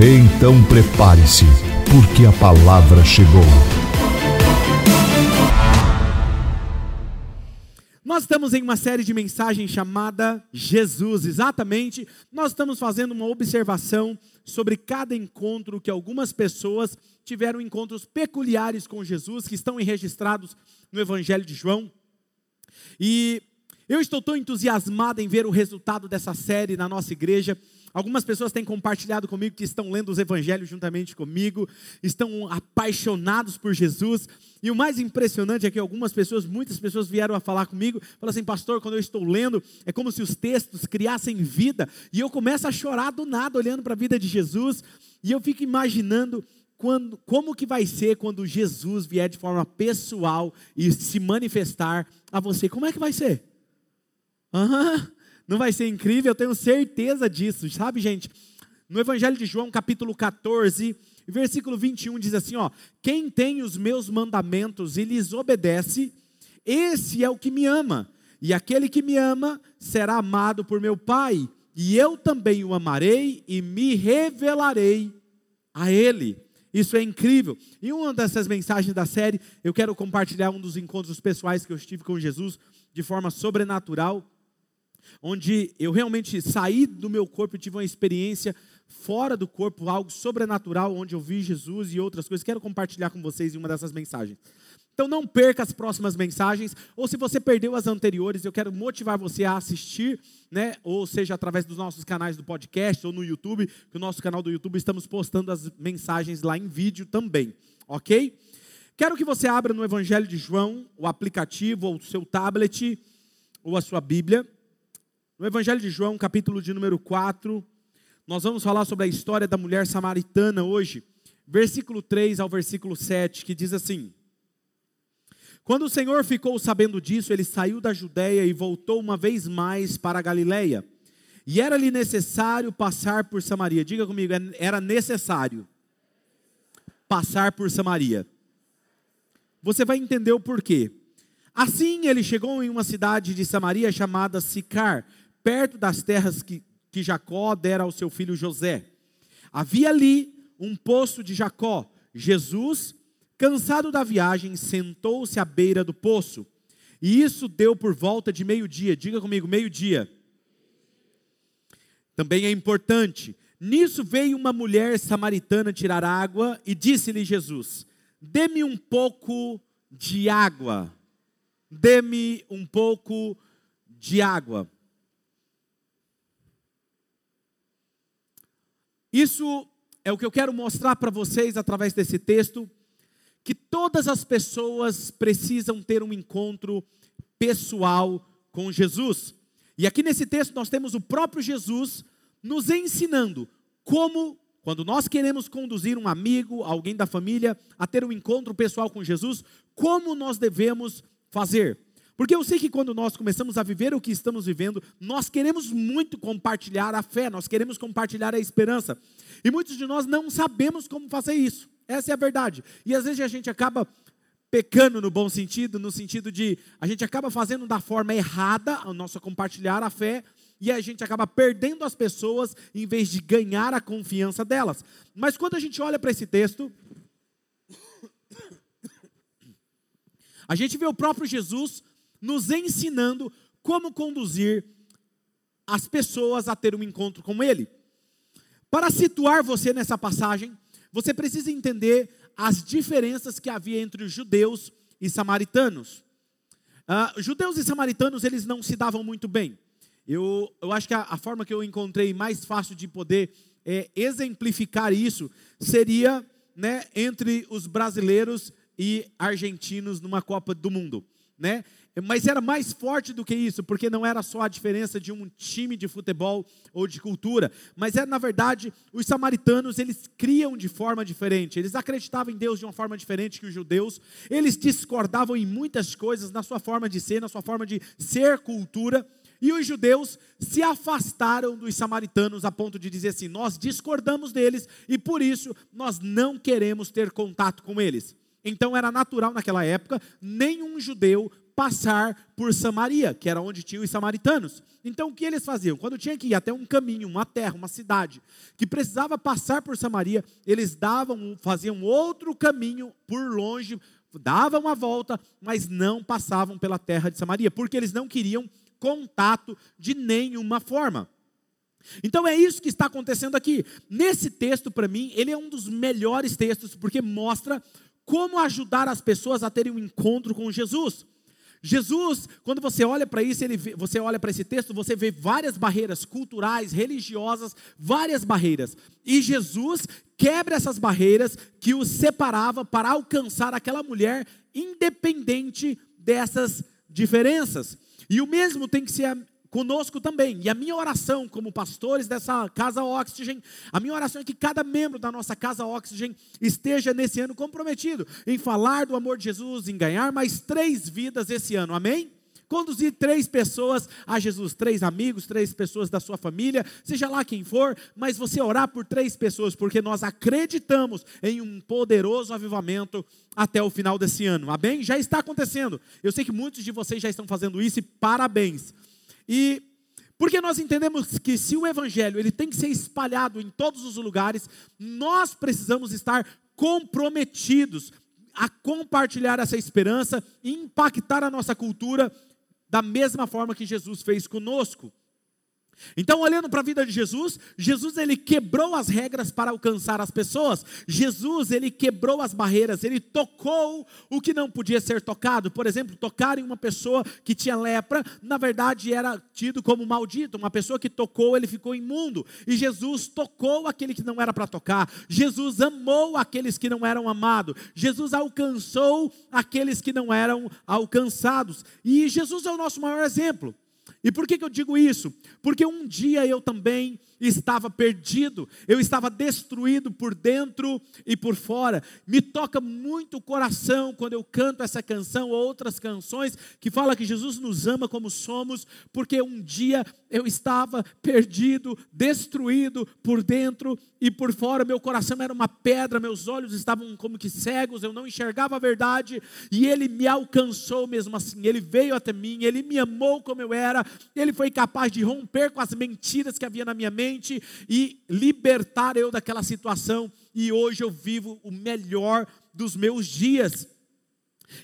Então prepare-se, porque a palavra chegou. Nós estamos em uma série de mensagens chamada Jesus, exatamente. Nós estamos fazendo uma observação sobre cada encontro que algumas pessoas tiveram encontros peculiares com Jesus, que estão registrados no Evangelho de João. E eu estou tão entusiasmado em ver o resultado dessa série na nossa igreja. Algumas pessoas têm compartilhado comigo que estão lendo os evangelhos juntamente comigo, estão apaixonados por Jesus. E o mais impressionante é que algumas pessoas, muitas pessoas vieram a falar comigo, falaram assim, pastor, quando eu estou lendo, é como se os textos criassem vida, e eu começo a chorar do nada olhando para a vida de Jesus, e eu fico imaginando quando, como que vai ser quando Jesus vier de forma pessoal e se manifestar a você. Como é que vai ser? Aham. Uhum. Não vai ser incrível? Eu tenho certeza disso, sabe, gente? No Evangelho de João, capítulo 14, versículo 21 diz assim, ó: Quem tem os meus mandamentos e lhes obedece, esse é o que me ama. E aquele que me ama será amado por meu Pai, e eu também o amarei e me revelarei a ele. Isso é incrível. E uma dessas mensagens da série, eu quero compartilhar um dos encontros pessoais que eu tive com Jesus de forma sobrenatural onde eu realmente saí do meu corpo e tive uma experiência fora do corpo, algo sobrenatural, onde eu vi Jesus e outras coisas. Quero compartilhar com vocês em uma dessas mensagens. Então não perca as próximas mensagens, ou se você perdeu as anteriores, eu quero motivar você a assistir, né? Ou seja, através dos nossos canais do podcast ou no YouTube, que o nosso canal do YouTube estamos postando as mensagens lá em vídeo também, ok? Quero que você abra no Evangelho de João, o aplicativo ou o seu tablet ou a sua Bíblia. No Evangelho de João, capítulo de número 4, nós vamos falar sobre a história da mulher samaritana hoje, versículo 3 ao versículo 7, que diz assim: Quando o Senhor ficou sabendo disso, ele saiu da Judéia e voltou uma vez mais para a Galiléia. E era-lhe necessário passar por Samaria. Diga comigo, é, era necessário passar por Samaria. Você vai entender o porquê. Assim ele chegou em uma cidade de Samaria chamada Sicar, perto das terras que, que Jacó dera ao seu filho José. Havia ali um poço de Jacó. Jesus, cansado da viagem, sentou-se à beira do poço. E isso deu por volta de meio-dia. Diga comigo, meio-dia. Também é importante. Nisso veio uma mulher samaritana tirar água e disse-lhe Jesus: Dê-me um pouco de água. Dê-me um pouco de água. Isso é o que eu quero mostrar para vocês através desse texto, que todas as pessoas precisam ter um encontro pessoal com Jesus. E aqui nesse texto nós temos o próprio Jesus nos ensinando como, quando nós queremos conduzir um amigo, alguém da família, a ter um encontro pessoal com Jesus, como nós devemos fazer. Porque eu sei que quando nós começamos a viver o que estamos vivendo, nós queremos muito compartilhar a fé, nós queremos compartilhar a esperança. E muitos de nós não sabemos como fazer isso. Essa é a verdade. E às vezes a gente acaba pecando no bom sentido, no sentido de a gente acaba fazendo da forma errada o nosso compartilhar a fé e a gente acaba perdendo as pessoas em vez de ganhar a confiança delas. Mas quando a gente olha para esse texto, a gente vê o próprio Jesus nos ensinando como conduzir as pessoas a ter um encontro com Ele. Para situar você nessa passagem, você precisa entender as diferenças que havia entre os judeus e samaritanos. Uh, judeus e samaritanos, eles não se davam muito bem. Eu, eu acho que a, a forma que eu encontrei mais fácil de poder é, exemplificar isso seria né, entre os brasileiros e argentinos numa Copa do Mundo. né? Mas era mais forte do que isso, porque não era só a diferença de um time de futebol ou de cultura, mas era na verdade os samaritanos, eles criam de forma diferente. Eles acreditavam em Deus de uma forma diferente que os judeus. Eles discordavam em muitas coisas na sua forma de ser, na sua forma de ser cultura. E os judeus se afastaram dos samaritanos a ponto de dizer assim: nós discordamos deles e por isso nós não queremos ter contato com eles. Então era natural naquela época nenhum judeu passar por Samaria, que era onde tinham os samaritanos. Então o que eles faziam? Quando tinha que ir até um caminho, uma terra, uma cidade, que precisava passar por Samaria, eles davam, faziam outro caminho por longe, davam a volta, mas não passavam pela terra de Samaria, porque eles não queriam contato de nenhuma forma. Então é isso que está acontecendo aqui. Nesse texto, para mim, ele é um dos melhores textos, porque mostra como ajudar as pessoas a terem um encontro com Jesus. Jesus, quando você olha para isso, ele, você olha para esse texto, você vê várias barreiras culturais, religiosas, várias barreiras. E Jesus quebra essas barreiras que os separava para alcançar aquela mulher, independente dessas diferenças. E o mesmo tem que ser conosco também. E a minha oração, como pastores dessa Casa Oxygen, a minha oração é que cada membro da nossa Casa Oxygen esteja nesse ano comprometido em falar do amor de Jesus, em ganhar mais três vidas esse ano. Amém? conduzir três pessoas a Jesus, três amigos, três pessoas da sua família, seja lá quem for, mas você orar por três pessoas, porque nós acreditamos em um poderoso avivamento até o final desse ano. Amém? Já está acontecendo. Eu sei que muitos de vocês já estão fazendo isso e parabéns. E porque nós entendemos que se o evangelho ele tem que ser espalhado em todos os lugares, nós precisamos estar comprometidos a compartilhar essa esperança e impactar a nossa cultura da mesma forma que Jesus fez conosco. Então, olhando para a vida de Jesus, Jesus ele quebrou as regras para alcançar as pessoas. Jesus ele quebrou as barreiras, ele tocou o que não podia ser tocado. Por exemplo, tocar em uma pessoa que tinha lepra, na verdade era tido como maldito. Uma pessoa que tocou, ele ficou imundo. E Jesus tocou aquele que não era para tocar. Jesus amou aqueles que não eram amados. Jesus alcançou aqueles que não eram alcançados. E Jesus é o nosso maior exemplo. E por que, que eu digo isso? Porque um dia eu também estava perdido, eu estava destruído por dentro e por fora. Me toca muito o coração quando eu canto essa canção ou outras canções que fala que Jesus nos ama como somos, porque um dia eu estava perdido, destruído por dentro e por fora. Meu coração era uma pedra, meus olhos estavam como que cegos, eu não enxergava a verdade e ele me alcançou mesmo assim. Ele veio até mim, ele me amou como eu era, ele foi capaz de romper com as mentiras que havia na minha mente mente e libertar eu daquela situação. E hoje eu vivo o melhor dos meus dias.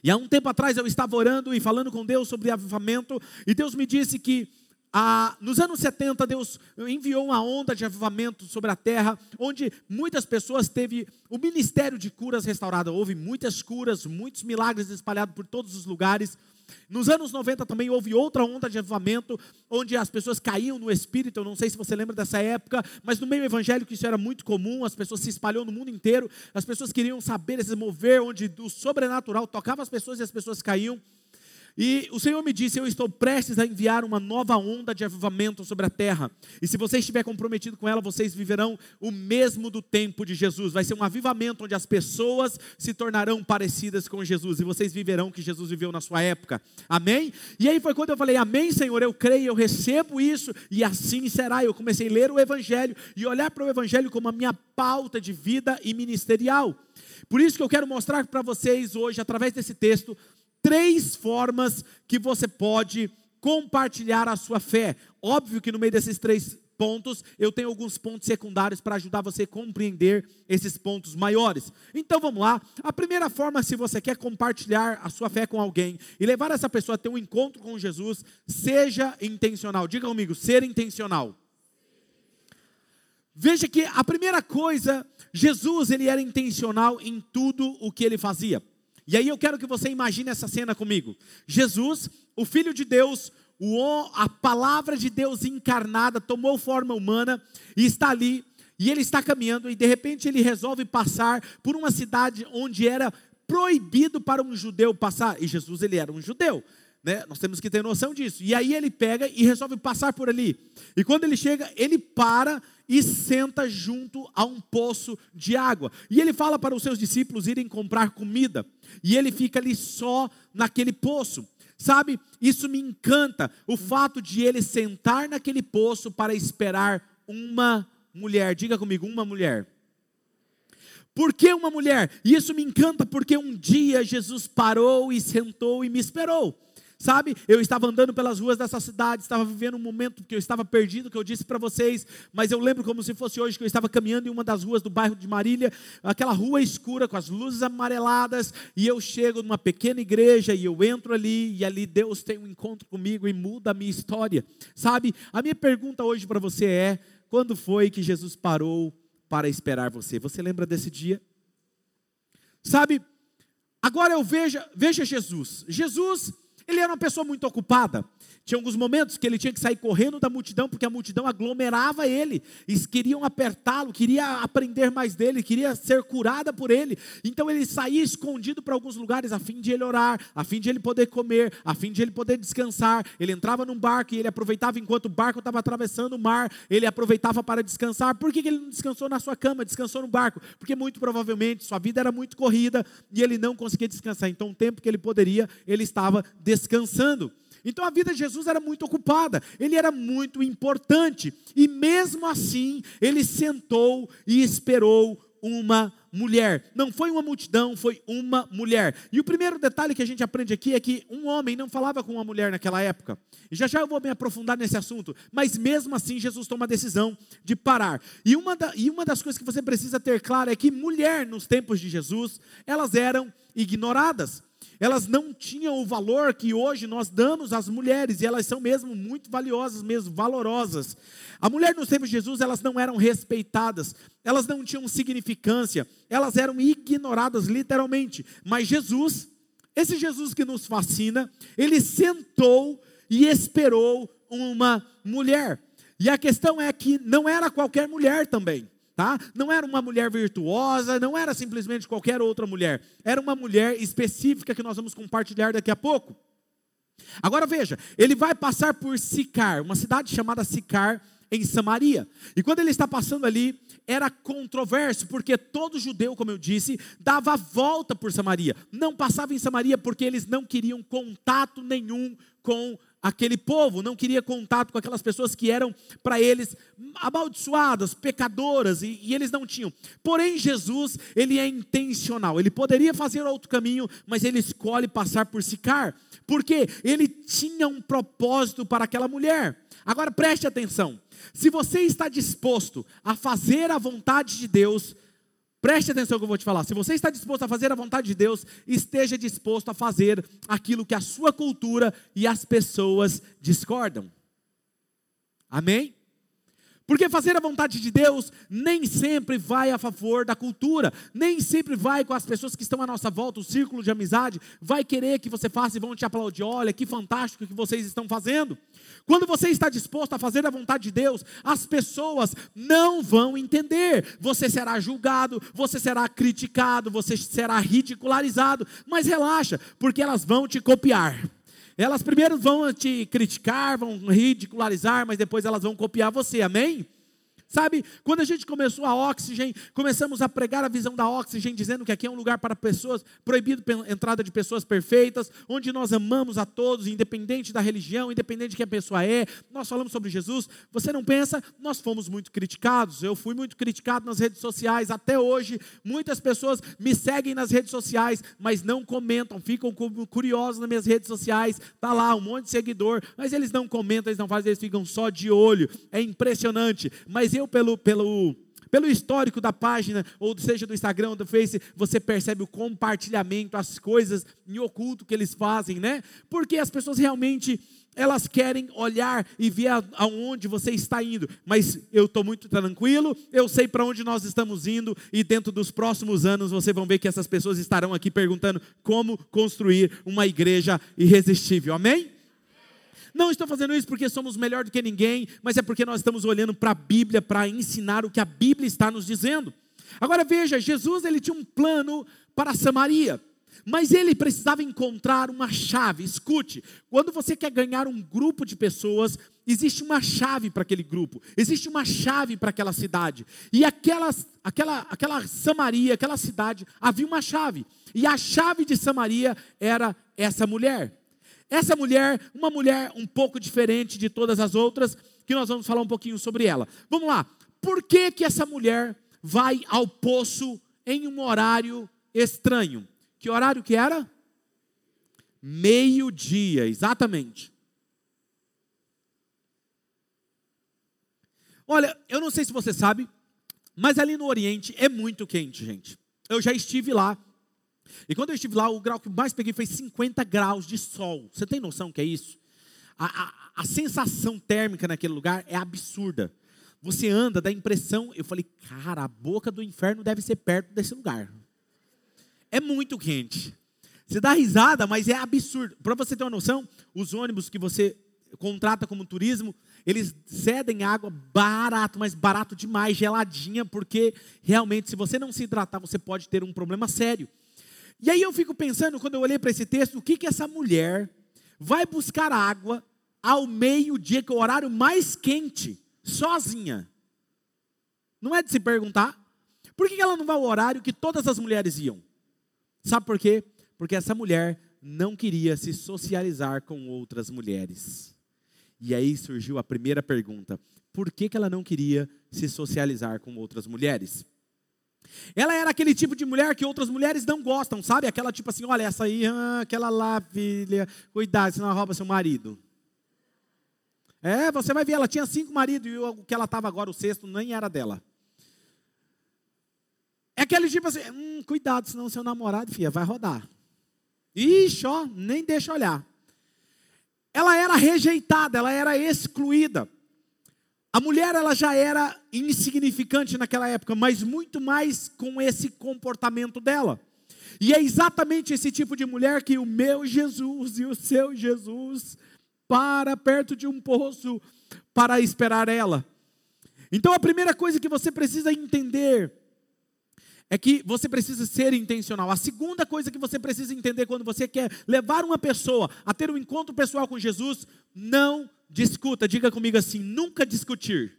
E há um tempo atrás eu estava orando e falando com Deus sobre avivamento, e Deus me disse que ah, nos anos 70, Deus enviou uma onda de avivamento sobre a terra, onde muitas pessoas teve o ministério de curas restaurado. Houve muitas curas, muitos milagres espalhados por todos os lugares. Nos anos 90 também houve outra onda de avivamento, onde as pessoas caíam no espírito. Eu não sei se você lembra dessa época, mas no meio evangélico isso era muito comum. As pessoas se espalhou no mundo inteiro. As pessoas queriam saber esse mover, onde o sobrenatural tocava as pessoas e as pessoas caíam. E o Senhor me disse: Eu estou prestes a enviar uma nova onda de avivamento sobre a terra. E se você estiver comprometido com ela, vocês viverão o mesmo do tempo de Jesus. Vai ser um avivamento onde as pessoas se tornarão parecidas com Jesus. E vocês viverão o que Jesus viveu na sua época. Amém? E aí foi quando eu falei: Amém, Senhor. Eu creio, eu recebo isso. E assim será. Eu comecei a ler o Evangelho e olhar para o Evangelho como a minha pauta de vida e ministerial. Por isso que eu quero mostrar para vocês hoje, através desse texto, três formas que você pode compartilhar a sua fé. Óbvio que no meio desses três pontos, eu tenho alguns pontos secundários para ajudar você a compreender esses pontos maiores. Então vamos lá. A primeira forma, se você quer compartilhar a sua fé com alguém e levar essa pessoa a ter um encontro com Jesus, seja intencional. Diga comigo, ser intencional. Veja que a primeira coisa, Jesus ele era intencional em tudo o que ele fazia. E aí eu quero que você imagine essa cena comigo. Jesus, o Filho de Deus, o, a palavra de Deus encarnada, tomou forma humana e está ali. E ele está caminhando e de repente ele resolve passar por uma cidade onde era proibido para um judeu passar. E Jesus ele era um judeu. Né? Nós temos que ter noção disso. E aí ele pega e resolve passar por ali. E quando ele chega, ele para e senta junto a um poço de água. E ele fala para os seus discípulos irem comprar comida. E ele fica ali só naquele poço. Sabe, isso me encanta, o fato de ele sentar naquele poço para esperar uma mulher. Diga comigo, uma mulher. Por que uma mulher? E isso me encanta porque um dia Jesus parou e sentou e me esperou. Sabe, eu estava andando pelas ruas dessa cidade, estava vivendo um momento que eu estava perdido, que eu disse para vocês, mas eu lembro como se fosse hoje que eu estava caminhando em uma das ruas do bairro de Marília, aquela rua escura com as luzes amareladas, e eu chego numa pequena igreja e eu entro ali, e ali Deus tem um encontro comigo e muda a minha história. Sabe, a minha pergunta hoje para você é: quando foi que Jesus parou para esperar você? Você lembra desse dia? Sabe, agora eu vejo, veja Jesus. Jesus ele era uma pessoa muito ocupada. Tinha alguns momentos que ele tinha que sair correndo da multidão, porque a multidão aglomerava ele. Eles queriam apertá-lo, queria aprender mais dele, queria ser curada por ele. Então ele saía escondido para alguns lugares a fim de ele orar, a fim de ele poder comer, a fim de ele poder descansar. Ele entrava num barco e ele aproveitava enquanto o barco estava atravessando o mar, ele aproveitava para descansar. Por que ele não descansou na sua cama, descansou no barco? Porque muito provavelmente sua vida era muito corrida e ele não conseguia descansar. Então o tempo que ele poderia, ele estava descansando. Então a vida de Jesus era muito ocupada, ele era muito importante, e mesmo assim ele sentou e esperou uma mulher. Não foi uma multidão, foi uma mulher. E o primeiro detalhe que a gente aprende aqui é que um homem não falava com uma mulher naquela época. E já já eu vou me aprofundar nesse assunto. Mas mesmo assim, Jesus toma a decisão de parar. E uma, da, e uma das coisas que você precisa ter claro é que mulher, nos tempos de Jesus, elas eram ignoradas elas não tinham o valor que hoje nós damos às mulheres, e elas são mesmo muito valiosas, mesmo valorosas. A mulher nos tempos de Jesus, elas não eram respeitadas, elas não tinham significância, elas eram ignoradas literalmente. Mas Jesus, esse Jesus que nos fascina, ele sentou e esperou uma mulher. E a questão é que não era qualquer mulher também tá? Não era uma mulher virtuosa, não era simplesmente qualquer outra mulher. Era uma mulher específica que nós vamos compartilhar daqui a pouco. Agora veja, ele vai passar por Sicar, uma cidade chamada Sicar em Samaria. E quando ele está passando ali, era controverso, porque todo judeu, como eu disse, dava volta por Samaria. Não passava em Samaria porque eles não queriam contato nenhum com aquele povo, não queria contato com aquelas pessoas que eram para eles amaldiçoadas, pecadoras, e, e, eles não tinham. Porém, Jesus, ele é intencional, ele poderia fazer outro caminho, mas ele escolhe passar por Sicar, porque ele tinha um propósito para aquela mulher. Agora preste atenção: se você está disposto a fazer a vontade de Deus, Preste atenção que eu vou te falar. Se você está disposto a fazer a vontade de Deus, esteja disposto a fazer aquilo que a sua cultura e as pessoas discordam. Amém? Porque fazer a vontade de Deus nem sempre vai a favor da cultura, nem sempre vai com as pessoas que estão à nossa volta, o círculo de amizade, vai querer que você faça e vão te aplaudir. Olha que fantástico que vocês estão fazendo. Quando você está disposto a fazer a vontade de Deus, as pessoas não vão entender. Você será julgado, você será criticado, você será ridicularizado, mas relaxa, porque elas vão te copiar. Elas primeiro vão te criticar, vão ridicularizar, mas depois elas vão copiar você, amém? Sabe, quando a gente começou a Oxygen, começamos a pregar a visão da Oxygen, dizendo que aqui é um lugar para pessoas, proibido a entrada de pessoas perfeitas, onde nós amamos a todos, independente da religião, independente de quem a pessoa é. Nós falamos sobre Jesus. Você não pensa? Nós fomos muito criticados. Eu fui muito criticado nas redes sociais. Até hoje, muitas pessoas me seguem nas redes sociais, mas não comentam, ficam curiosos nas minhas redes sociais. Tá lá um monte de seguidor, mas eles não comentam, eles não fazem, eles ficam só de olho. É impressionante. Mas eu pelo, pelo, pelo histórico da página, ou seja do Instagram do Face, você percebe o compartilhamento, as coisas em oculto que eles fazem, né? Porque as pessoas realmente elas querem olhar e ver aonde você está indo, mas eu estou muito tranquilo, eu sei para onde nós estamos indo, e dentro dos próximos anos vocês vão ver que essas pessoas estarão aqui perguntando como construir uma igreja irresistível, amém? Não estou fazendo isso porque somos melhor do que ninguém, mas é porque nós estamos olhando para a Bíblia para ensinar o que a Bíblia está nos dizendo. Agora veja, Jesus ele tinha um plano para Samaria. Mas ele precisava encontrar uma chave. Escute, quando você quer ganhar um grupo de pessoas, existe uma chave para aquele grupo, existe uma chave para aquela cidade. E aquela, aquela, aquela Samaria, aquela cidade, havia uma chave. E a chave de Samaria era essa mulher. Essa mulher, uma mulher um pouco diferente de todas as outras, que nós vamos falar um pouquinho sobre ela. Vamos lá. Por que, que essa mulher vai ao poço em um horário estranho? Que horário que era? Meio-dia, exatamente. Olha, eu não sei se você sabe, mas ali no Oriente é muito quente, gente. Eu já estive lá. E quando eu estive lá, o grau que mais peguei foi 50 graus de sol. Você tem noção que é isso? A, a, a sensação térmica naquele lugar é absurda. Você anda, dá impressão. Eu falei, cara, a boca do inferno deve ser perto desse lugar é muito quente. Você dá risada, mas é absurdo. Para você ter uma noção, os ônibus que você contrata como turismo, eles cedem água barato, mas barato demais, geladinha, porque realmente, se você não se hidratar, você pode ter um problema sério. E aí eu fico pensando, quando eu olhei para esse texto, o que, que essa mulher vai buscar água ao meio-dia, que é o horário mais quente, sozinha? Não é de se perguntar? Por que ela não vai ao horário que todas as mulheres iam? Sabe por quê? Porque essa mulher não queria se socializar com outras mulheres. E aí surgiu a primeira pergunta: por que, que ela não queria se socializar com outras mulheres? Ela era aquele tipo de mulher que outras mulheres não gostam, sabe? Aquela tipo assim: olha, essa aí, ah, aquela lá, filha, cuidado, senão rouba seu marido. É, você vai ver, ela tinha cinco maridos e o que ela estava agora, o sexto, nem era dela. É aquele tipo assim, hum, cuidado, senão seu namorado, filha, vai rodar. Ixi, ó, nem deixa olhar. Ela era rejeitada, ela era excluída. A mulher ela já era insignificante naquela época, mas muito mais com esse comportamento dela. E é exatamente esse tipo de mulher que o meu Jesus e o seu Jesus para perto de um poço para esperar ela. Então a primeira coisa que você precisa entender é que você precisa ser intencional. A segunda coisa que você precisa entender quando você quer levar uma pessoa a ter um encontro pessoal com Jesus, não discuta. Diga comigo assim: nunca discutir.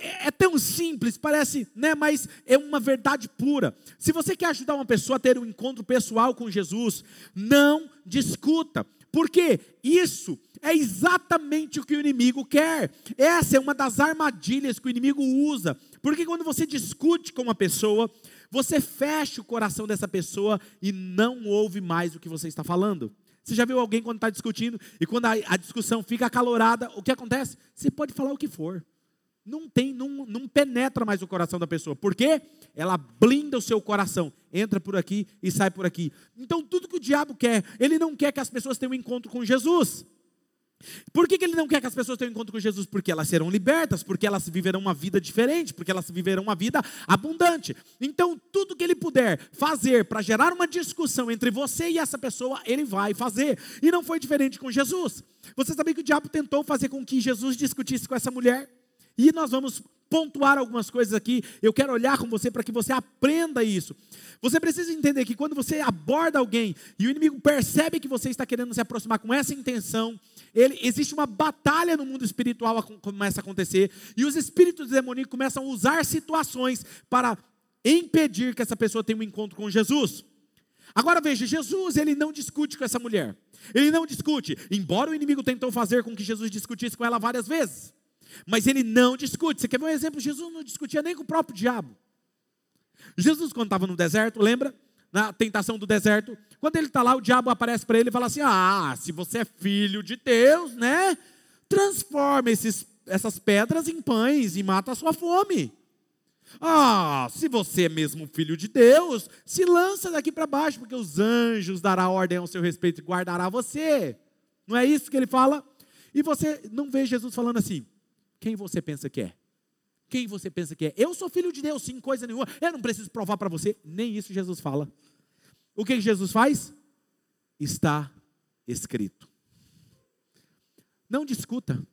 É, é, tão simples, parece, né? Mas é uma verdade pura. Se você quer ajudar uma pessoa a ter um encontro pessoal com Jesus, não discuta. Porque isso é exatamente o que o inimigo quer. Essa é uma das armadilhas que o inimigo usa porque quando você discute com uma pessoa, você fecha o coração dessa pessoa e não ouve mais o que você está falando. Você já viu alguém quando está discutindo e quando a, a, discussão fica acalorada, o que acontece? Você pode falar o que for. Não tem, não, não penetra mais o coração da pessoa. Por quê? Ela blinda o seu coração. Entra por aqui e sai por aqui. Então, tudo que o diabo quer, ele não quer que as pessoas tenham um encontro com Jesus. Por que, que, ele não quer que as pessoas tenham encontro com Jesus? Porque elas serão libertas, porque elas viverão uma vida diferente, porque elas viverão uma vida abundante. Então, tudo que ele puder fazer para gerar uma discussão entre você e essa pessoa, ele vai fazer. E não foi diferente com Jesus. Você sabia que o diabo tentou fazer com que Jesus discutisse com essa mulher? E nós vamos pontuar algumas coisas aqui. Eu quero olhar com você para que você aprenda isso. Você precisa entender que quando você aborda alguém e o inimigo percebe que você está querendo se aproximar com essa intenção, ele, existe uma batalha no mundo espiritual que começa a acontecer, e os espíritos demoníacos começam a usar situações para impedir que essa pessoa tenha um encontro com Jesus. Agora veja, Jesus ele não discute com essa mulher. Ele não discute, embora o inimigo tentou fazer com que Jesus discutisse com ela várias vezes. Mas ele não discute. Você quer ver um exemplo? Jesus não discutia nem com o próprio diabo. Jesus, quando estava no deserto, lembra? Na tentação do deserto, quando ele está lá, o diabo aparece para ele e fala assim: Ah, se você é filho de Deus, né? Transforma esses, essas pedras em pães e mata a sua fome. Ah, se você é mesmo filho de Deus, se lança daqui para baixo, porque os anjos dará ordem ao seu respeito e guardará você. Não é isso que ele fala? E você não vê Jesus falando assim: quem você pensa que é? Quem você pensa que é? Eu sou filho de Deus, sim, coisa nenhuma. Eu não preciso provar para você. Nem isso Jesus fala. O que Jesus faz? Está escrito. Não discuta.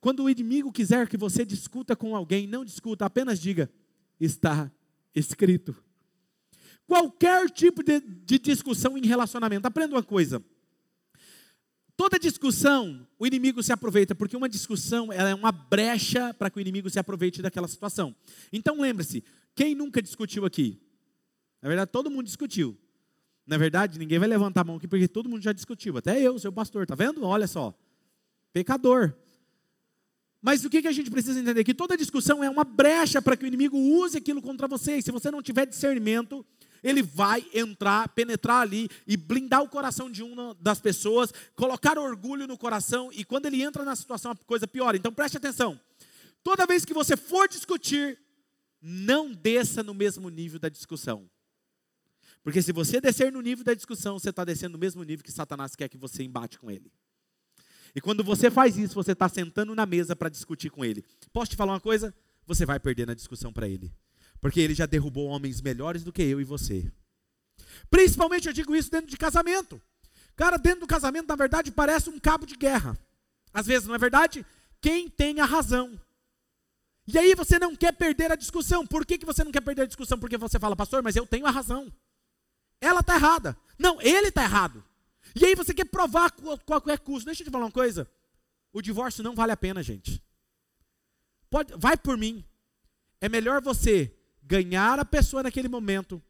Quando o inimigo quiser que você discuta com alguém, não discuta, apenas diga: está escrito. qualquer tipo de, de discussão em relacionamento. Aprenda uma coisa. Toda discussão, o inimigo se aproveita, porque uma discussão é uma brecha para que o inimigo se aproveite daquela situação. Então lembre-se, quem nunca discutiu aqui? Na verdade, todo mundo discutiu. Na verdade, ninguém vai levantar a mão aqui, porque todo mundo já discutiu. Até eu, seu pastor, tá vendo? Olha só. Pecador. Mas o que, que a gente precisa entender? Que toda discussão é uma brecha para que o inimigo use aquilo contra você. E se você não tiver discernimento, ele vai entrar, penetrar ali e blindar o coração de uma das pessoas, colocar orgulho no coração, e quando ele entra na situação, a coisa piora. Então preste atenção. Toda vez que você for discutir, não desça no mesmo nível da discussão. Porque se você descer no nível da discussão, você está descendo no mesmo nível que Satanás quer que você embate com ele. E quando você faz isso, você está sentando na mesa para discutir com ele. Posso te falar uma coisa? Você vai perder na discussão para ele. Porque ele já derrubou homens melhores do que eu e você. Principalmente eu digo isso dentro de casamento. Cara, dentro do casamento, na verdade, parece um cabo de guerra. Às vezes, não é verdade? Quem tem a razão. E aí você não quer perder a discussão. Por que, que você não quer perder a discussão? Porque você fala, pastor, mas eu tenho a razão. Ela está errada. Não, ele está errado. E aí você quer provar qualquer custo. Deixa eu te falar uma coisa. O divórcio não vale a pena, gente. Pode, vai por mim. É melhor você ganhar a pessoa naquele momento,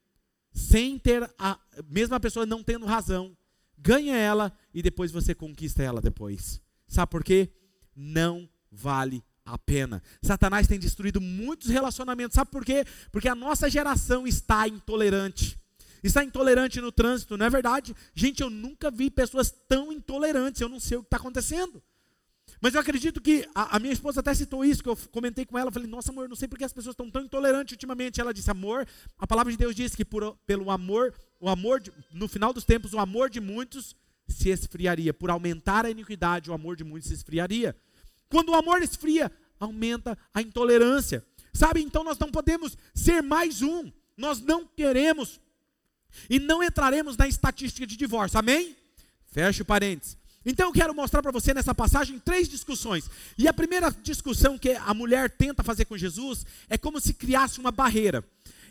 sem ter a mesma pessoa não tendo razão, ganha ela e depois você conquista ela depois. Sabe por quê? Não vale a pena. Satanás tem destruído muitos relacionamentos. Sabe por quê? Porque a nossa geração está intolerante. Está intolerante no trânsito, não é verdade? Gente, eu nunca vi pessoas tão intolerantes. Eu não sei o que está acontecendo. Mas eu acredito que a, a, minha esposa até citou isso, que eu comentei com ela, falei, nossa amor, não sei porque as pessoas estão tão intolerantes ultimamente. Ela disse, amor, a palavra de Deus diz que por, pelo amor, o amor, de, no final dos tempos, o amor de muitos se esfriaria. Por aumentar a iniquidade, o amor de muitos se esfriaria. Quando o amor esfria, aumenta a intolerância. Sabe, então nós não podemos ser mais um. Nós não queremos e não entraremos na estatística de divórcio. Amém? Feche parênteses. Então eu quero mostrar para você nessa passagem três discussões. E a primeira discussão que a mulher tenta fazer com Jesus é como se criasse uma barreira.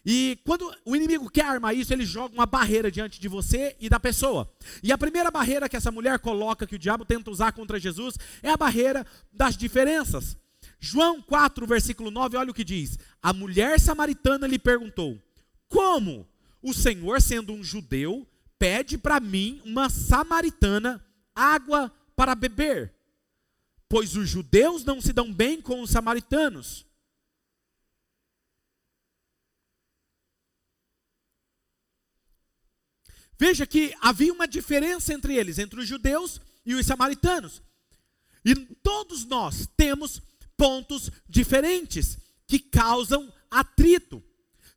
E quando o inimigo quer armar isso, ele joga uma barreira diante de você e da pessoa. E a primeira barreira que essa mulher coloca, que o diabo tenta usar contra Jesus, é a barreira das diferenças. João 4, versículo 9, olha o que diz: A mulher samaritana lhe perguntou: Como o Senhor, sendo um judeu, pede para mim, uma samaritana, água para beber, pois os judeus não se dão bem com os samaritanos. Veja que havia uma diferença entre eles, entre os judeus e os samaritanos. E todos nós temos pontos diferentes que causam atrito.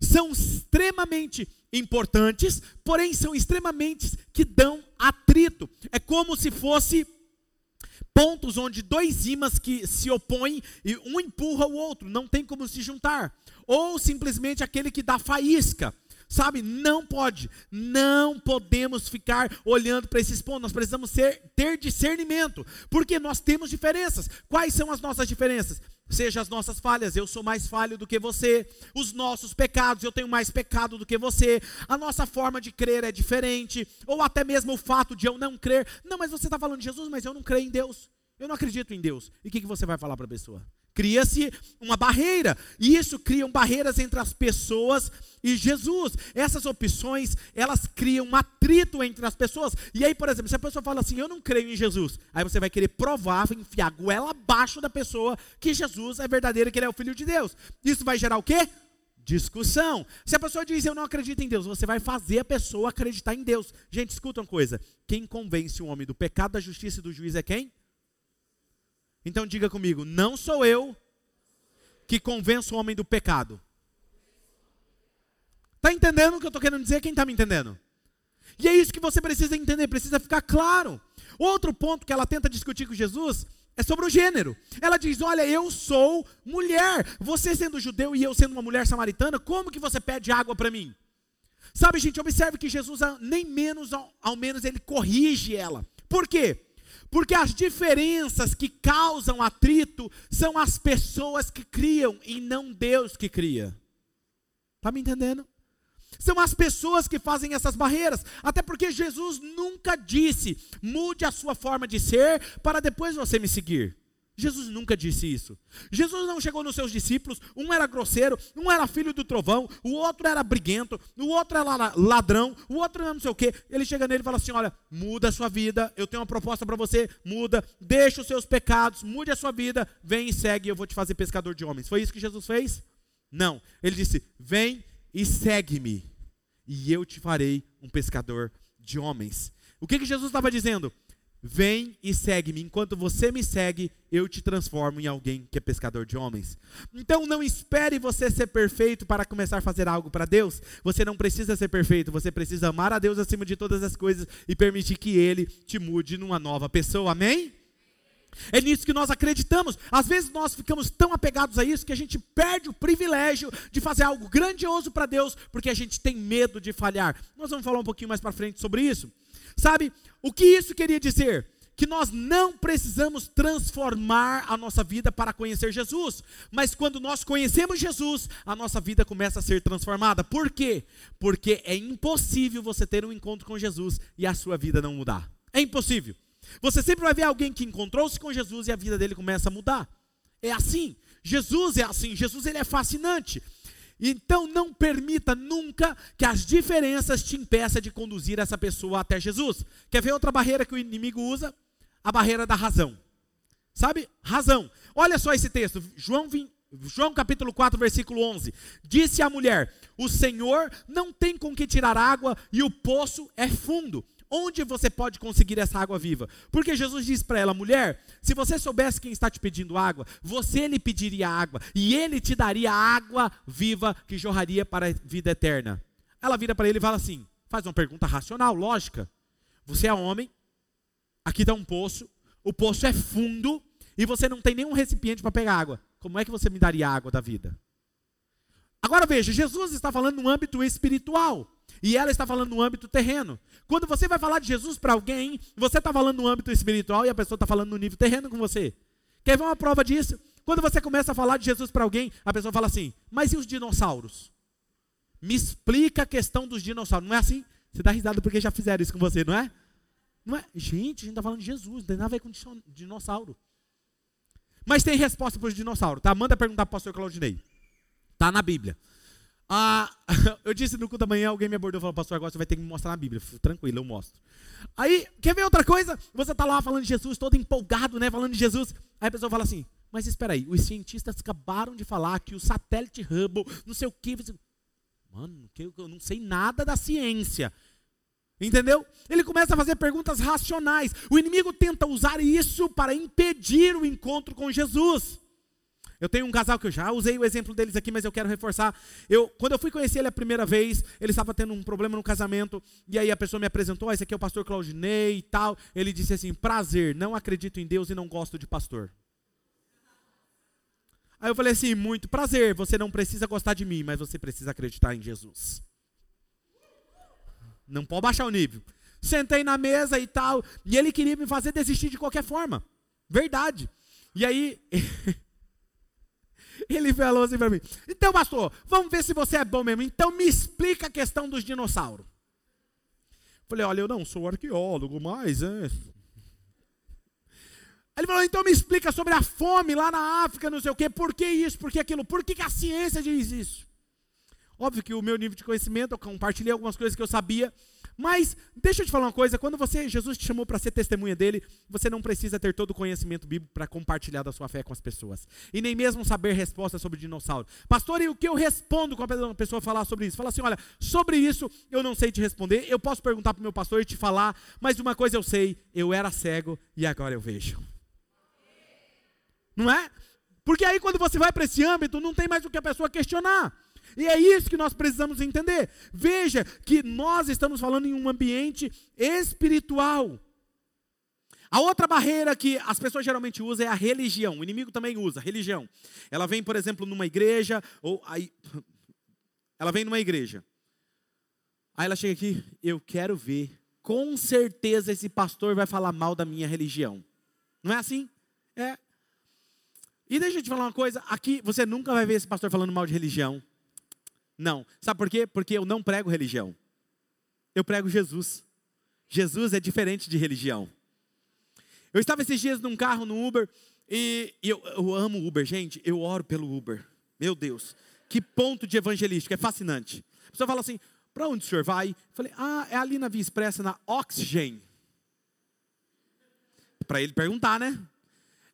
São extremamente importantes, porém são extremamente que dão atrito. É como se fosse pontos onde dois ímãs que se opõem e um empurra o outro, não tem como se juntar. Ou simplesmente aquele que dá faísca. Sabe, não pode, não podemos ficar olhando para esses pontos, nós precisamos ser, ter discernimento, porque nós temos diferenças. Quais são as nossas diferenças? Seja as nossas falhas, eu sou mais falho do que você. Os nossos pecados, eu tenho mais pecado do que você. A nossa forma de crer é diferente. Ou até mesmo o fato de eu não crer. Não, mas você está falando de Jesus, mas eu não creio em Deus. Eu não acredito em Deus. E o que, que você vai falar para a pessoa? Cria-se uma barreira. E isso criam barreiras entre as pessoas e Jesus. Essas opções, elas criam um atrito entre as pessoas. E aí, por exemplo, se a pessoa fala assim, eu não creio em Jesus, aí você vai querer provar, enfiar a goela abaixo da pessoa que Jesus é verdadeiro, que ele é o Filho de Deus. Isso vai gerar o quê? Discussão. Se a pessoa diz eu não acredito em Deus, você vai fazer a pessoa acreditar em Deus. Gente, escuta uma coisa: quem convence o homem do pecado, da justiça e do juiz é quem? Então diga comigo: não sou eu que convenço o homem do pecado. Está entendendo o que eu estou querendo dizer? Quem está me entendendo? E é isso que você precisa entender, precisa ficar claro. Outro ponto que ela tenta discutir com Jesus é sobre o gênero. Ela diz: Olha, eu sou mulher. Você sendo judeu e eu sendo uma mulher samaritana, como que você pede água para mim? Sabe, gente, observe que Jesus, nem menos, ao, menos, ele corrige ela. Por quê? Porque as diferenças que causam atrito são as pessoas que criam e não Deus que cria. Está me entendendo? São as pessoas que fazem essas barreiras. Até porque Jesus nunca disse: mude a sua forma de ser para depois você me seguir. Jesus nunca disse isso. Jesus não chegou nos seus discípulos, um era grosseiro, um era filho do trovão, o outro era briguento, o outro era ladrão, o outro não sei o quê. Ele chega nele e fala assim: Olha, muda a sua vida, eu tenho uma proposta para você, muda, deixa os seus pecados, mude a sua vida, vem e segue, eu vou te fazer pescador de homens. Foi isso que Jesus fez? Não. Ele disse: Vem e segue-me, e eu te farei um pescador de homens. O que, que Jesus estava dizendo? Vem e segue-me. Enquanto você me segue, eu te transformo em alguém que é pescador de homens. Então não espere você ser perfeito para começar a fazer algo para Deus. Você não precisa ser perfeito, você precisa amar a Deus acima de todas as coisas e permitir que Ele te mude numa nova pessoa. Amém? É nisso que nós acreditamos. Às vezes nós ficamos tão apegados a isso que a gente perde o privilégio de fazer algo grandioso para Deus, porque a gente tem medo de falhar. Nós vamos falar um pouquinho mais para frente sobre isso. Sabe, o que isso queria dizer? Que nós não precisamos transformar a nossa vida para conhecer Jesus, mas quando nós conhecemos Jesus, a nossa vida começa a ser transformada. Por quê? Porque é impossível você ter um encontro com Jesus e a sua vida não mudar. É impossível. Você sempre vai ver alguém que encontrou-se com Jesus e a vida dele começa a mudar. É assim. Jesus é assim. Jesus ele é fascinante. Então não permita nunca que as diferenças te impeçam de conduzir essa pessoa até Jesus. Quer ver outra barreira que o inimigo usa? A barreira da razão. Sabe? Razão. Olha só esse texto, João, 20, João capítulo 4, versículo 11. Disse a mulher: O Senhor não tem com que tirar água e o poço é fundo. Onde você pode conseguir essa água viva? Porque Jesus disse para ela, mulher, se você soubesse quem está te pedindo água, você lhe pediria água, e ele te daria água viva que jorraria para a vida eterna. Ela vira para ele e fala assim: faz uma pergunta racional, lógica. Você é homem, aqui está um poço, o poço é fundo, e você não tem nenhum recipiente para pegar água. Como é que você me daria água da vida? Agora veja, Jesus está falando no âmbito espiritual. E ela está falando no âmbito terreno. Quando você vai falar de Jesus para alguém, você está falando no âmbito espiritual e a pessoa está falando no nível terreno com você. Quer ver uma prova disso? Quando você começa a falar de Jesus para alguém, a pessoa fala assim: Mas e os dinossauros? Me explica a questão dos dinossauros. Não é assim? Você dá risada porque já fizeram isso com você, não é? Não é? Gente, a gente está falando de Jesus, não tem nada a ver com dinossauro. Mas tem resposta para os dinossauros, tá? Manda perguntar para o pastor Claudinei. Está na Bíblia. Ah, eu disse no culto da manhã, alguém me abordou e falou, pastor, agora você vai ter que me mostrar na Bíblia. Tranquilo, eu mostro. Aí, quer ver outra coisa? Você está lá falando de Jesus, todo empolgado, né? Falando de Jesus. Aí a pessoa fala assim, mas espera aí, os cientistas acabaram de falar que o satélite Hubble, não sei o que. Mano, eu não sei nada da ciência. Entendeu? Ele começa a fazer perguntas racionais. O inimigo tenta usar isso para impedir o encontro com Jesus. Eu tenho um casal que eu já usei o exemplo deles aqui, mas eu quero reforçar. Eu, quando eu fui conhecer ele a primeira vez, ele estava tendo um problema no casamento, e aí a pessoa me apresentou, ah, esse aqui é o pastor Claudinei e tal. Ele disse assim: prazer, não acredito em Deus e não gosto de pastor. Aí eu falei assim: muito prazer, você não precisa gostar de mim, mas você precisa acreditar em Jesus. Não pode baixar o nível. Sentei na mesa e tal, e ele queria me fazer desistir de qualquer forma. Verdade. E aí. Ele falou assim para mim: Então, pastor, vamos ver se você é bom mesmo. Então, me explica a questão dos dinossauros. Falei: Olha, eu não sou arqueólogo, mas. É. Ele falou: Então, me explica sobre a fome lá na África, não sei o quê. Por que isso? Por que aquilo? Por que, que a ciência diz isso? Óbvio que o meu nível de conhecimento, eu compartilhei algumas coisas que eu sabia, mas deixa eu te falar uma coisa, quando você Jesus te chamou para ser testemunha dele, você não precisa ter todo o conhecimento bíblico para compartilhar da sua fé com as pessoas. E nem mesmo saber respostas sobre dinossauro. Pastor, e o que eu respondo quando a pessoa falar sobre isso? Fala assim, olha, sobre isso eu não sei te responder, eu posso perguntar para o meu pastor e te falar, mas uma coisa eu sei, eu era cego e agora eu vejo. Não é? Porque aí quando você vai para esse âmbito, não tem mais o que a pessoa questionar. E é isso que nós precisamos entender. Veja que nós estamos falando em um ambiente espiritual. A outra barreira que as pessoas geralmente usam é a religião. O inimigo também usa religião. Ela vem, por exemplo, numa igreja ou aí ela vem numa igreja. Aí ela chega aqui, eu quero ver. Com certeza esse pastor vai falar mal da minha religião. Não é assim? É. E deixa eu te falar uma coisa, aqui você nunca vai ver esse pastor falando mal de religião. Não. Sabe por quê? Porque eu não prego religião. Eu prego Jesus. Jesus é diferente de religião. Eu estava esses dias num carro no Uber e, eu, eu amo Uber, gente. Eu oro pelo Uber. Meu Deus, que ponto de evangelístico, é fascinante. A pessoa fala assim: para onde o senhor vai? Eu falei: ah, é ali na Via Expressa, na Oxygen. Para ele perguntar, né?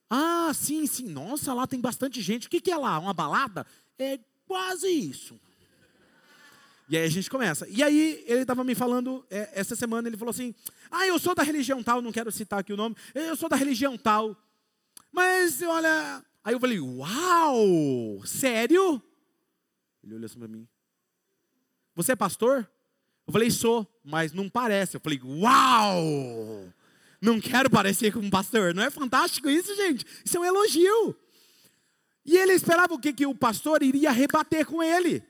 Ah, sim, sim. Nossa, lá tem bastante gente. O que, que é lá? Uma balada? É quase isso. E aí a gente começa. E aí ele estava me falando, é, essa semana ele falou assim: Ah, eu sou da religião tal, não quero citar aqui o nome, eu sou da religião tal. Mas olha. Aí eu falei, uau! Sério? Ele olhou assim para mim. Você é pastor? Eu falei, sou, mas não parece. Eu falei, uau! Não quero parecer com um pastor. Não é fantástico isso, gente? Isso é um elogio. E ele esperava o que? Que o pastor iria rebater com ele.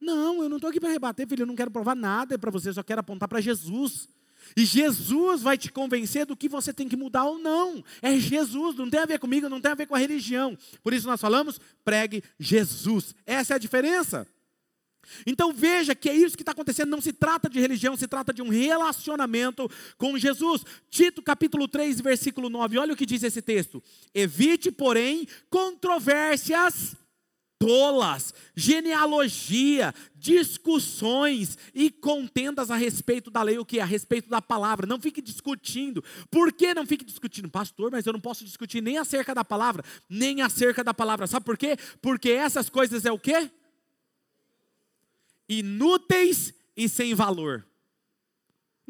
Não, eu não estou aqui para rebater, filho, eu não quero provar nada para você, eu só quero apontar para Jesus. E Jesus vai te convencer do que você tem que mudar ou não. É Jesus, não tem a ver comigo, não tem a ver com a religião. Por isso nós falamos, pregue Jesus. Essa é a diferença. Então veja que é isso que está acontecendo. Não se trata de religião, se trata de um relacionamento com Jesus. Tito capítulo 3, versículo 9. Olha o que diz esse texto. Evite, porém, controvérsias tolas, genealogia, discussões e contendas a respeito da lei, o que? A respeito da palavra. Não fique discutindo. Por que não fique discutindo? Pastor, mas eu não posso discutir nem acerca da palavra, nem acerca da palavra. Sabe por quê? Porque essas coisas é o quê? Inúteis e sem valor.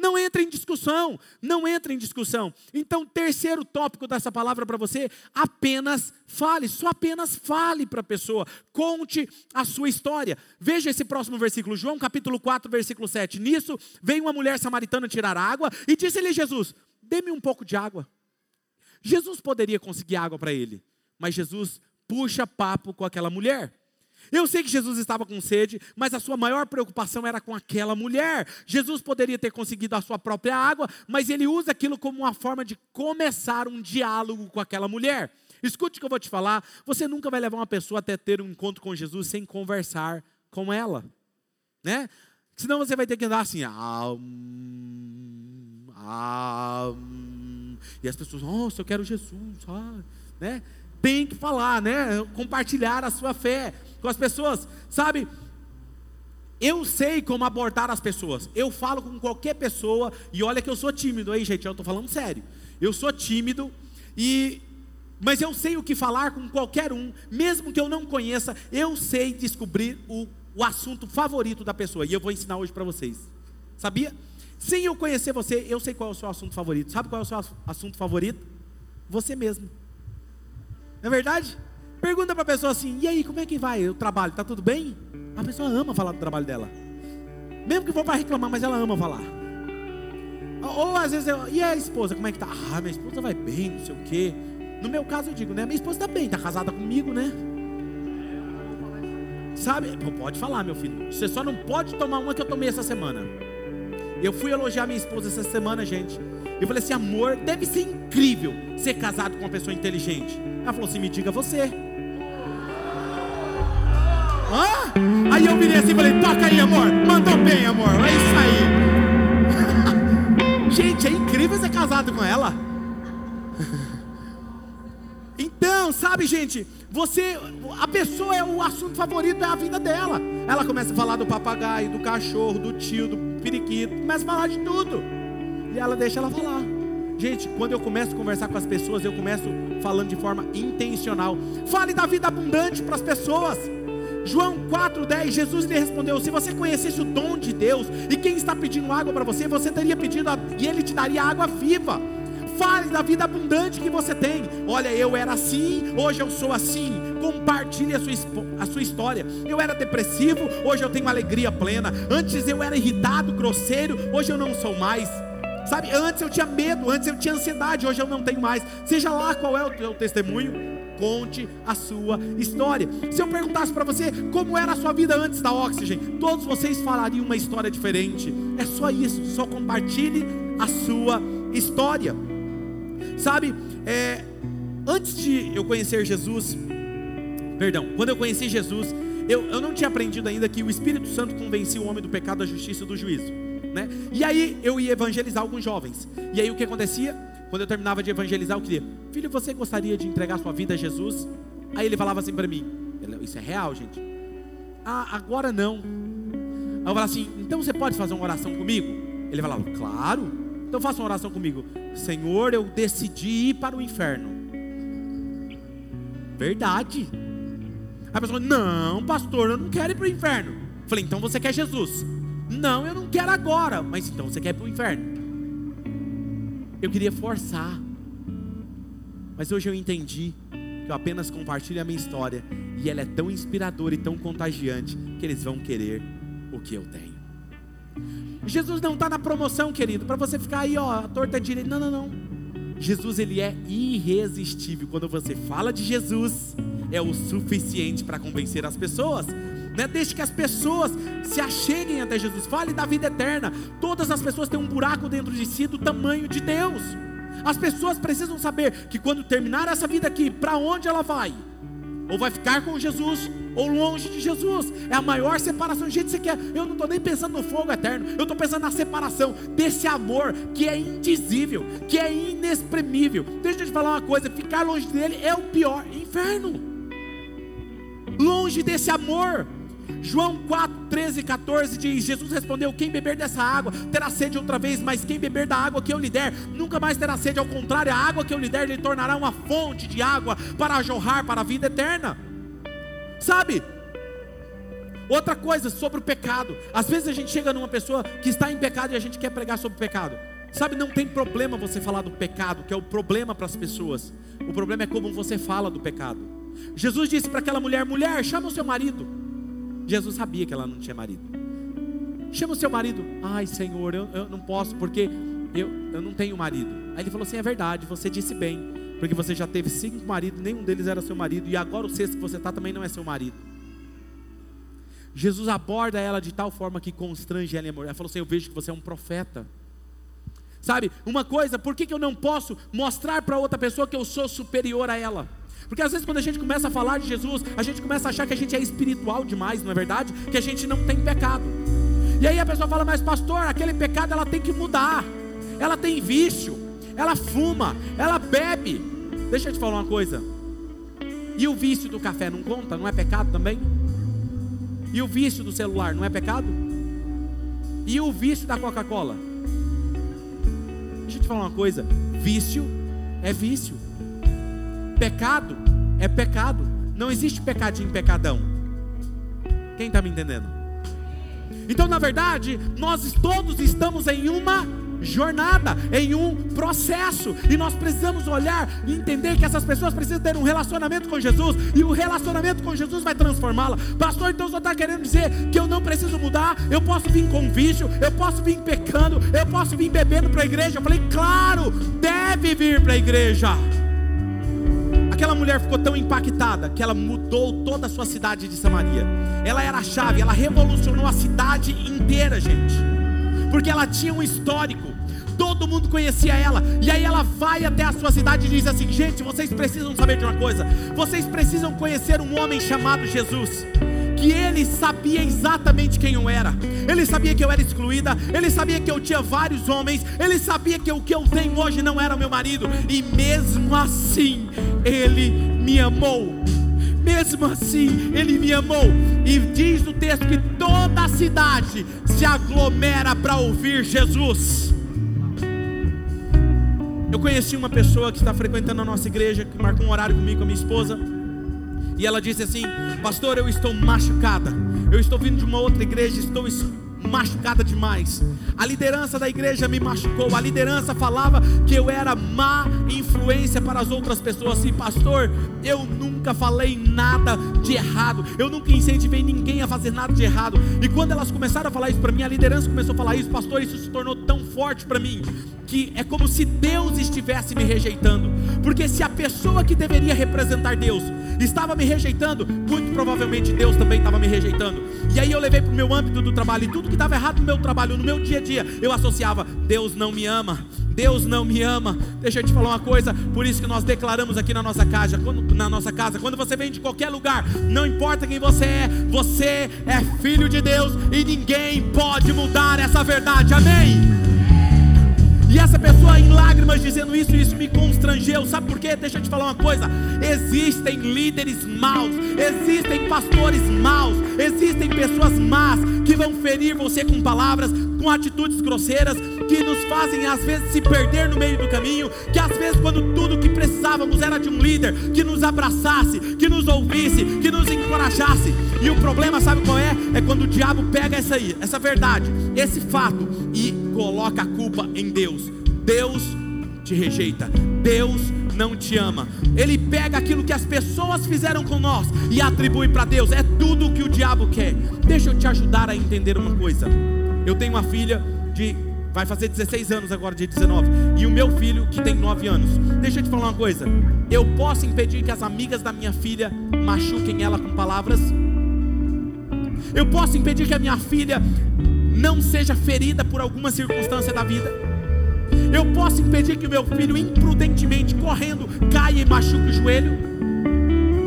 Não entra em discussão, não entra em discussão. Então, terceiro tópico dessa palavra para você, apenas fale, só apenas fale para a pessoa, conte a sua história. Veja esse próximo versículo, João capítulo 4, versículo 7. Nisso, veio uma mulher samaritana tirar água e disse-lhe Jesus: "Dê-me um pouco de água". Jesus poderia conseguir água para ele, mas Jesus puxa papo com aquela mulher. Eu sei que Jesus estava com sede, mas a sua maior preocupação era com aquela mulher. Jesus poderia ter conseguido a sua própria água, mas ele usa aquilo como uma forma de começar um diálogo com aquela mulher. Escute o que eu vou te falar: você nunca vai levar uma pessoa até ter um encontro com Jesus sem conversar com ela, né? Senão você vai ter que andar assim, ah, ah, e as pessoas, nossa, eu quero Jesus, ah, né? Tem que falar, né? Compartilhar a sua fé com as pessoas, sabe? Eu sei como abordar as pessoas. Eu falo com qualquer pessoa e olha que eu sou tímido, aí, gente, eu estou falando sério. Eu sou tímido e mas eu sei o que falar com qualquer um, mesmo que eu não conheça, eu sei descobrir o, o assunto favorito da pessoa. E eu vou ensinar hoje para vocês. Sabia? Sem eu conhecer você, eu sei qual é o seu assunto favorito. Sabe qual é o seu assunto favorito? Você mesmo. Não é verdade? Pergunta para a pessoa assim: e aí, como é que vai o trabalho? Tá tudo bem? A pessoa ama falar do trabalho dela. Mesmo que for para reclamar, mas ela ama falar. Ou às vezes, eu, e a esposa, como é que tá? Ah, minha esposa vai bem, não sei o quê. No meu caso, eu digo, né? Minha esposa está bem, está casada comigo, né? Sabe? Pode falar, meu filho. Você só não pode tomar uma que eu tomei essa semana. Eu fui elogiar minha esposa essa semana, gente. Eu falei assim: amor, deve ser incrível ser casado com uma pessoa inteligente. Ela falou assim: me diga você. Aí eu virei assim e falei: toca aí, amor. Mandou bem, amor. É isso aí. Gente, é incrível ser casado com ela. Então, sabe, gente, você, a pessoa é o assunto favorito da vida dela. Ela começa a falar do papagaio, do cachorro, do tio, do periquito, começa a falar de tudo. E ela deixa ela falar. Gente, quando eu começo a conversar com as pessoas, eu começo falando de forma intencional. Fale da vida abundante para as pessoas. João 4,10, Jesus lhe respondeu: Se você conhecesse o dom de Deus e quem está pedindo água para você, você teria pedido a, e ele te daria água viva. Fale da vida abundante que você tem. Olha, eu era assim, hoje eu sou assim. Compartilhe a sua, a sua história. Eu era depressivo, hoje eu tenho alegria plena. Antes eu era irritado, grosseiro, hoje eu não sou mais. Sabe, antes eu tinha medo, antes eu tinha ansiedade, hoje eu não tenho mais. Seja lá qual é o teu testemunho, conte a sua história. Se eu perguntasse para você como era a sua vida antes da Oxygen, todos vocês falariam uma história diferente. É só isso, só compartilhe a sua história. Sabe, é, antes de eu conhecer Jesus, perdão, quando eu conheci Jesus, eu, eu não tinha aprendido ainda que o Espírito Santo convencia o homem do pecado, da justiça e do juízo. Né? E aí eu ia evangelizar alguns jovens. E aí o que acontecia? Quando eu terminava de evangelizar, eu queria, filho, você gostaria de entregar sua vida a Jesus? Aí ele falava assim para mim, isso é real, gente. Ah, agora não. Aí eu falava assim, então você pode fazer uma oração comigo? Ele falava, claro. Então faça uma oração comigo. Senhor, eu decidi ir para o inferno. Verdade. A pessoa, não, pastor, eu não quero ir para o inferno. Eu falei, então você quer Jesus? Não, eu não quero agora. Mas então você quer ir para o inferno? Eu queria forçar. Mas hoje eu entendi que eu apenas compartilho a minha história e ela é tão inspiradora e tão contagiante que eles vão querer o que eu tenho. Jesus não está na promoção, querido, para você ficar aí, ó, a torta direita. Não, não, não. Jesus ele é irresistível. Quando você fala de Jesus, é o suficiente para convencer as pessoas. Né? Deixe que as pessoas se acheguem até Jesus. Fale da vida eterna. Todas as pessoas têm um buraco dentro de si do tamanho de Deus. As pessoas precisam saber que quando terminar essa vida aqui, para onde ela vai? Ou vai ficar com Jesus, ou longe de Jesus. É a maior separação. Gente, você quer? Eu não estou nem pensando no fogo eterno. Eu estou pensando na separação desse amor que é indizível, que é inexprimível. Deixa eu te falar uma coisa: ficar longe dele é o pior inferno. Longe desse amor João 4, 13 e 14 diz: Jesus respondeu: Quem beber dessa água terá sede outra vez, mas quem beber da água que eu lhe der, nunca mais terá sede. Ao contrário, a água que eu lhe der lhe tornará uma fonte de água para jorrar para a vida eterna. Sabe? Outra coisa sobre o pecado. Às vezes a gente chega numa pessoa que está em pecado e a gente quer pregar sobre o pecado. Sabe, não tem problema você falar do pecado, que é o problema para as pessoas. O problema é como você fala do pecado. Jesus disse para aquela mulher: mulher, chama o seu marido. Jesus sabia que ela não tinha marido. Chama o seu marido. Ai, Senhor, eu, eu não posso porque eu, eu não tenho marido. Aí ele falou assim: é verdade, você disse bem. Porque você já teve cinco maridos, nenhum deles era seu marido. E agora o sexto que você está também não é seu marido. Jesus aborda ela de tal forma que constrange ela em amor. Ela falou assim: Eu vejo que você é um profeta. Sabe, uma coisa, por que, que eu não posso mostrar para outra pessoa que eu sou superior a ela? Porque às vezes quando a gente começa a falar de Jesus, a gente começa a achar que a gente é espiritual demais, não é verdade? Que a gente não tem pecado. E aí a pessoa fala, mas pastor, aquele pecado ela tem que mudar. Ela tem vício, ela fuma, ela bebe. Deixa eu te falar uma coisa. E o vício do café não conta? Não é pecado também? E o vício do celular não é pecado? E o vício da Coca-Cola? Deixa eu te falar uma coisa: vício é vício. Pecado é pecado. Não existe pecadinho, pecadão. Quem está me entendendo? Então, na verdade, nós todos estamos em uma jornada, em um processo, e nós precisamos olhar e entender que essas pessoas precisam ter um relacionamento com Jesus, e o relacionamento com Jesus vai transformá-la. Pastor, então você está querendo dizer que eu não preciso mudar, eu posso vir com vício, eu posso vir pecando, eu posso vir bebendo para a igreja? Eu falei, claro, deve vir para a igreja. Aquela mulher ficou tão impactada que ela mudou toda a sua cidade de Samaria. Ela era a chave, ela revolucionou a cidade inteira, gente. Porque ela tinha um histórico. Todo mundo conhecia ela. E aí ela vai até a sua cidade e diz assim: Gente, vocês precisam saber de uma coisa. Vocês precisam conhecer um homem chamado Jesus que ele sabia exatamente quem eu era. Ele sabia que eu era excluída, ele sabia que eu tinha vários homens, ele sabia que o que eu tenho hoje não era meu marido, e mesmo assim, ele me amou. Mesmo assim, ele me amou. E diz o texto que toda a cidade se aglomera para ouvir Jesus. Eu conheci uma pessoa que está frequentando a nossa igreja, que marcou um horário comigo, com a minha esposa. E ela disse assim: Pastor, eu estou machucada. Eu estou vindo de uma outra igreja, estou machucada demais. A liderança da igreja me machucou. A liderança falava que eu era má influência para as outras pessoas. E pastor, eu nunca falei nada de errado. Eu nunca incentivei ninguém a fazer nada de errado. E quando elas começaram a falar isso para mim, a liderança começou a falar isso, pastor, isso se tornou tão forte para mim que é como se Deus estivesse me rejeitando. Porque se a pessoa que deveria representar Deus estava me rejeitando, muito provavelmente Deus também estava me rejeitando. E aí eu levei para o meu âmbito do trabalho, e tudo que estava errado no meu trabalho, no meu dia a dia, eu associava: Deus não me ama, Deus não me ama. Deixa eu te falar uma coisa, por isso que nós declaramos aqui na nossa casa, quando, na nossa casa, quando você vem de qualquer lugar, não importa quem você é, você é filho de Deus e ninguém pode mudar essa verdade. Amém. E essa pessoa em lágrimas dizendo isso, isso me constrangeu. Sabe por quê? Deixa eu te falar uma coisa. Existem líderes maus, existem pastores maus, existem pessoas más que vão ferir você com palavras, com atitudes grosseiras, que nos fazem às vezes se perder no meio do caminho, que às vezes quando tudo que precisávamos era de um líder que nos abraçasse, que nos ouvisse, que nos encorajasse. E o problema, sabe qual é? É quando o diabo pega essa aí, essa verdade, esse fato e coloca a culpa em Deus. Deus te rejeita. Deus não te ama. Ele pega aquilo que as pessoas fizeram com nós e atribui para Deus. É tudo o que o diabo quer. Deixa eu te ajudar a entender uma coisa. Eu tenho uma filha de vai fazer 16 anos agora, dia 19, e o meu filho que tem 9 anos. Deixa eu te falar uma coisa. Eu posso impedir que as amigas da minha filha machuquem ela com palavras? Eu posso impedir que a minha filha não seja ferida por alguma circunstância da vida? Eu posso impedir que o meu filho imprudentemente correndo caia e machuque o joelho?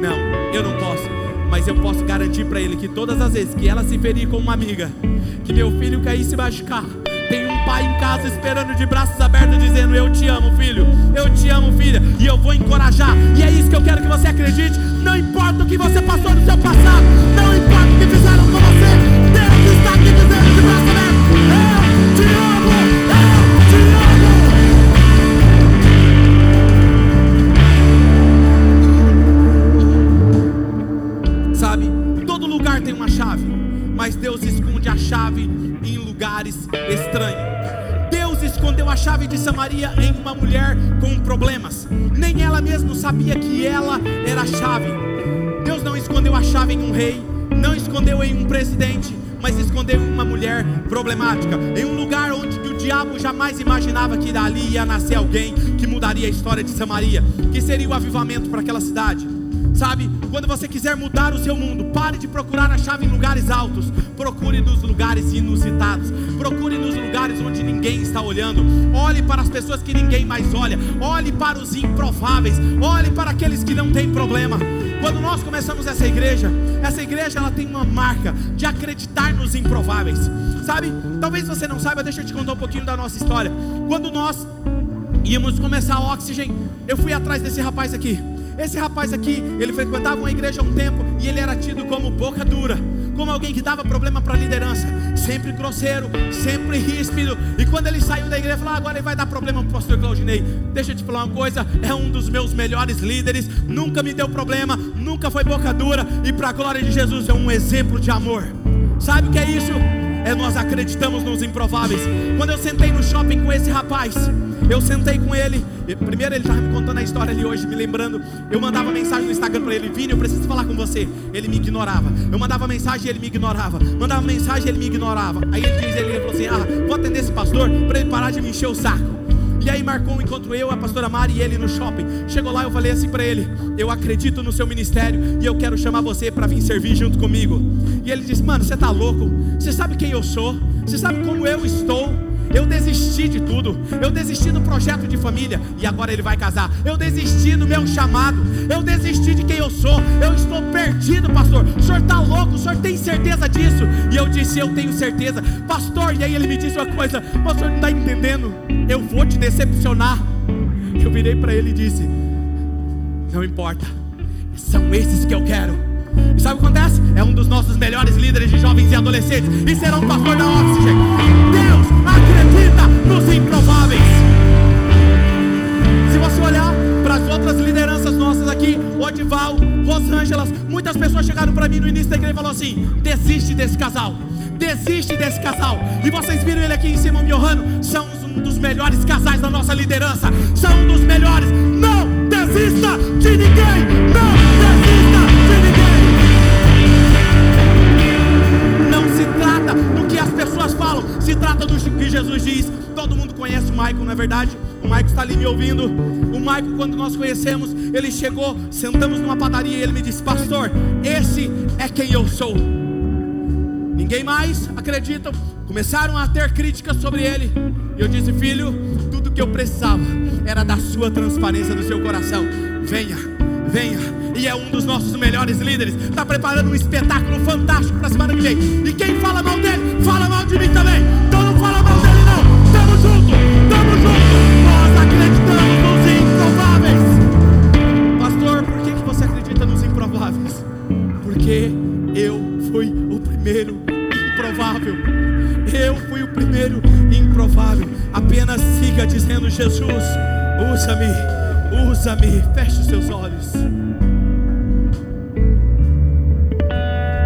Não, eu não posso. Mas eu posso garantir para ele que todas as vezes que ela se ferir com uma amiga, que meu filho cair e se machucar, tem um pai em casa esperando de braços abertos, dizendo: Eu te amo, filho, eu te amo, filha, e eu vou encorajar. E é isso que eu quero que você acredite. Imaginava que dali ia nascer alguém que mudaria a história de Samaria, que seria o avivamento para aquela cidade. Sabe, quando você quiser mudar o seu mundo, pare de procurar a chave em lugares altos, procure nos lugares inusitados, procure nos lugares onde ninguém está olhando, olhe para as pessoas que ninguém mais olha, olhe para os improváveis, olhe para aqueles que não têm problema. Quando nós começamos essa igreja, essa igreja ela tem uma marca de acreditar nos improváveis. Sabe? Talvez você não saiba, deixa eu te contar um pouquinho da nossa história. Quando nós íamos começar o Oxygen, eu fui atrás desse rapaz aqui. Esse rapaz aqui, ele frequentava uma igreja há um tempo e ele era tido como boca dura, como alguém que dava problema para a liderança, sempre grosseiro, sempre ríspido. E quando ele saiu da igreja, falou: ah, agora ele vai dar problema para o pastor Claudinei. Deixa eu te falar uma coisa: é um dos meus melhores líderes, nunca me deu problema, nunca foi boca dura, e para a glória de Jesus é um exemplo de amor. Sabe o que é isso? É nós acreditamos nos improváveis. Quando eu sentei no shopping com esse rapaz, eu sentei com ele. Primeiro ele estava me contando a história ali hoje, me lembrando. Eu mandava mensagem no Instagram para ele, Vini, eu preciso falar com você. Ele me ignorava. Eu mandava mensagem ele me ignorava. Mandava mensagem ele me ignorava. Aí ele diz, ele falou assim: Ah, vou atender esse pastor para ele parar de me encher o saco. E aí marcou um encontro eu, a pastora Mari e ele no shopping. Chegou lá, eu falei assim para ele: Eu acredito no seu ministério e eu quero chamar você para vir servir junto comigo. E ele disse: Mano, você tá louco? Você sabe quem eu sou? Você sabe como eu estou? Eu desisti de tudo. Eu desisti do projeto de família e agora ele vai casar. Eu desisti do meu chamado. Eu desisti de quem eu sou. Eu estou perdido, pastor. O senhor está louco? O senhor tem certeza disso? E eu disse: Eu tenho certeza, pastor. E aí ele me disse uma coisa: senhor não está entendendo? Eu vou te decepcionar. Eu virei para ele e disse: Não importa. São esses que eu quero. E sabe o que acontece? É um dos nossos melhores líderes de jovens e adolescentes. E será um pastor da Oxygen. Deus acredita nos improváveis. Se você olhar para as outras lideranças nossas aqui, Odival, Rosângelas, muitas pessoas chegaram para mim no início da igreja e falaram assim: desiste desse casal, desiste desse casal. E vocês viram ele aqui em cima me honrando? São um dos melhores casais da nossa liderança, são um dos melhores. Não desista de ninguém, não desista se trata do que Jesus diz. Todo mundo conhece o Michael, não é verdade? O Michael está ali me ouvindo. O Maico, quando nós conhecemos, ele chegou, sentamos numa padaria e ele me disse: Pastor, esse é quem eu sou. Ninguém mais acredita. Começaram a ter críticas sobre ele. E eu disse: Filho, tudo que eu precisava era da sua transparência do seu coração. Venha, venha. E é um dos nossos melhores líderes. Está preparando um espetáculo fantástico para semana que vem. E quem fala mal dele, fala mal de mim também. Então não fala mal dele, não. Tamo junto, tamo junto. Nós acreditamos nos improváveis. Pastor, por que, que você acredita nos improváveis? Porque eu fui o primeiro improvável. Eu fui o primeiro improvável. Apenas siga dizendo: Jesus, usa-me, usa-me. Feche os seus olhos.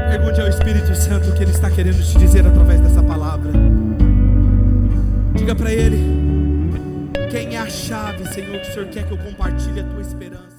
Pergunte ao Espírito Santo o que Ele está querendo te dizer através dessa palavra. Diga para Ele: quem é a chave, Senhor, que o Senhor quer que eu compartilhe a tua esperança.